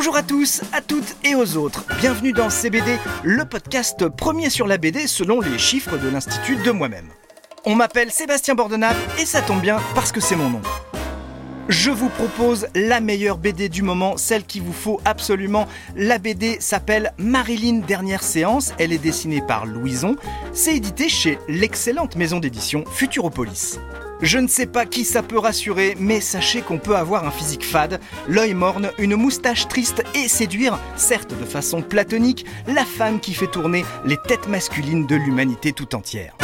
Bonjour à tous, à toutes et aux autres. Bienvenue dans CBD, le podcast premier sur la BD selon les chiffres de l'Institut de moi-même. On m'appelle Sébastien Bordenave et ça tombe bien parce que c'est mon nom. Je vous propose la meilleure BD du moment, celle qu'il vous faut absolument. La BD s'appelle Marilyn Dernière Séance. Elle est dessinée par Louison. C'est édité chez l'excellente maison d'édition Futuropolis. Je ne sais pas qui ça peut rassurer, mais sachez qu'on peut avoir un physique fade, l'œil morne, une moustache triste et séduire, certes de façon platonique, la femme qui fait tourner les têtes masculines de l'humanité tout entière.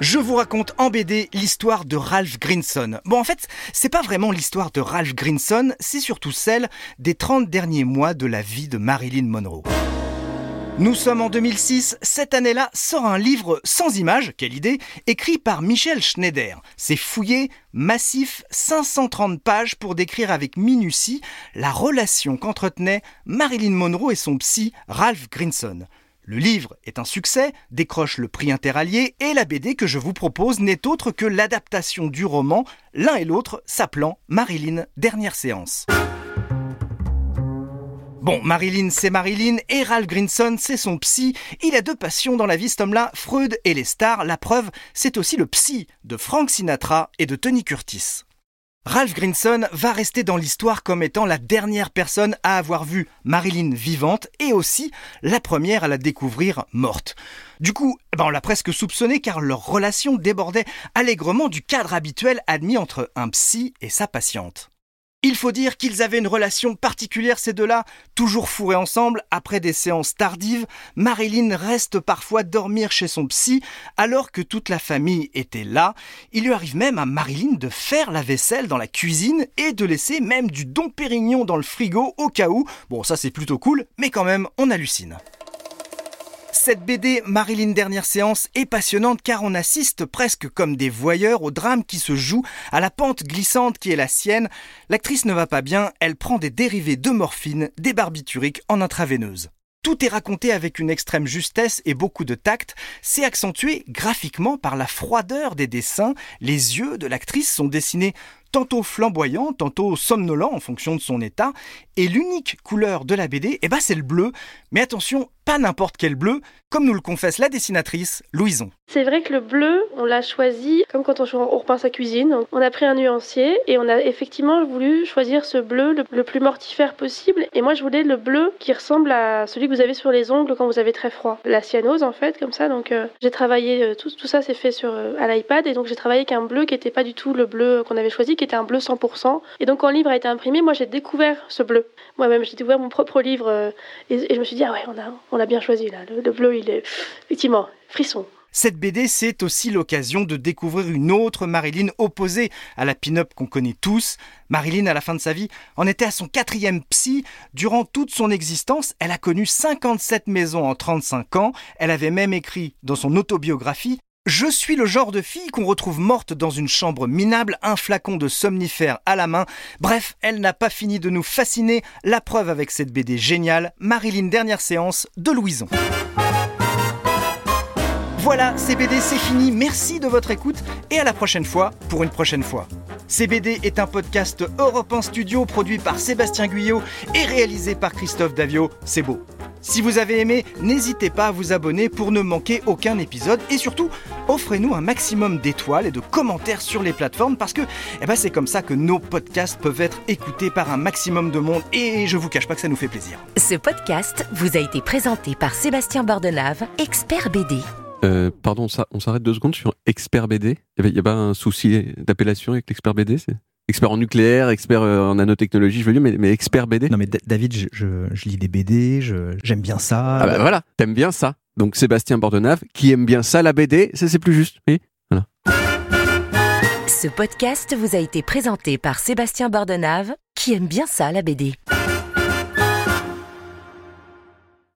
Je vous raconte en BD l'histoire de Ralph Grinson. Bon, en fait, c'est pas vraiment l'histoire de Ralph Grinson, c'est surtout celle des 30 derniers mois de la vie de Marilyn Monroe. Nous sommes en 2006, cette année-là sort un livre sans images, quelle idée, écrit par Michel Schneider. C'est fouillé, massif, 530 pages pour décrire avec minutie la relation qu'entretenaient Marilyn Monroe et son psy Ralph Grinson. Le livre est un succès, décroche le prix interallié et la BD que je vous propose n'est autre que l'adaptation du roman, l'un et l'autre s'appelant Marilyn Dernière séance. Bon, Marilyn, c'est Marilyn, et Ralph Grinson, c'est son psy. Il a deux passions dans la vie, cet homme-là, Freud et les stars. La preuve, c'est aussi le psy de Frank Sinatra et de Tony Curtis. Ralph Grinson va rester dans l'histoire comme étant la dernière personne à avoir vu Marilyn vivante et aussi la première à la découvrir morte. Du coup, eh ben on l'a presque soupçonné car leur relation débordait allègrement du cadre habituel admis entre un psy et sa patiente. Il faut dire qu'ils avaient une relation particulière ces deux-là, toujours fourrés ensemble, après des séances tardives, Marilyn reste parfois dormir chez son psy, alors que toute la famille était là. Il lui arrive même à Marilyn de faire la vaisselle dans la cuisine et de laisser même du Dom Pérignon dans le frigo au cas où. Bon, ça c'est plutôt cool, mais quand même, on hallucine. Cette BD Marilyn Dernière Séance est passionnante car on assiste presque comme des voyeurs au drame qui se joue à la pente glissante qui est la sienne. L'actrice ne va pas bien, elle prend des dérivés de morphine, des barbituriques en intraveineuse. Tout est raconté avec une extrême justesse et beaucoup de tact. C'est accentué graphiquement par la froideur des dessins. Les yeux de l'actrice sont dessinés tantôt flamboyants, tantôt somnolents en fonction de son état. Et l'unique couleur de la BD, eh ben, c'est le bleu. Mais attention, pas n'importe quel bleu, comme nous le confesse la dessinatrice Louison. C'est vrai que le bleu, on l'a choisi comme quand on, repeint sa cuisine. On a pris un nuancier et on a effectivement voulu choisir ce bleu le, plus mortifère possible. Et moi, je voulais le bleu qui ressemble à celui que vous avez sur les ongles quand vous avez très froid. La cyanose, en fait, comme ça. Donc, euh, j'ai travaillé, euh, tout, ça c'est fait sur, euh, à l'iPad. Et donc, j'ai travaillé avec un bleu qui n'était pas du tout le bleu qu'on avait choisi, qui était un bleu 100%. Et donc, quand le livre a été imprimé, moi, j'ai découvert ce bleu. Moi-même, j'ai découvert mon propre livre et, je me suis dit, ah ouais, on a, on a bien choisi là. Le, bleu, il est effectivement frisson. Cette BD, c'est aussi l'occasion de découvrir une autre Marilyn opposée à la pin-up qu'on connaît tous. Marilyn, à la fin de sa vie, en était à son quatrième psy. Durant toute son existence, elle a connu 57 maisons en 35 ans. Elle avait même écrit dans son autobiographie je suis le genre de fille qu'on retrouve morte dans une chambre minable, un flacon de somnifère à la main. Bref, elle n'a pas fini de nous fasciner. La preuve avec cette BD géniale, Marilyn Dernière Séance de Louison. Voilà, CBD c'est fini, merci de votre écoute et à la prochaine fois pour une prochaine fois. CBD est un podcast Europe 1 Studio produit par Sébastien Guyot et réalisé par Christophe Davio, c'est beau. Si vous avez aimé, n'hésitez pas à vous abonner pour ne manquer aucun épisode et surtout, offrez-nous un maximum d'étoiles et de commentaires sur les plateformes parce que eh ben, c'est comme ça que nos podcasts peuvent être écoutés par un maximum de monde et je vous cache pas que ça nous fait plaisir. Ce podcast vous a été présenté par Sébastien Bordenave, expert BD. Euh, pardon, ça, on s'arrête deux secondes sur expert BD. Il n'y a, pas un souci d'appellation avec l'expert BD expert en nucléaire, expert euh, en nanotechnologie, je veux dire, mais, mais expert BD. Non, mais David, je, je, lis des BD, j'aime bien ça. Ah bah voilà, t'aimes bien ça. Donc Sébastien Bordenave, qui aime bien ça, la BD, ça c'est plus juste. Oui, voilà. Ce podcast vous a été présenté par Sébastien Bordenave, qui aime bien ça, la BD.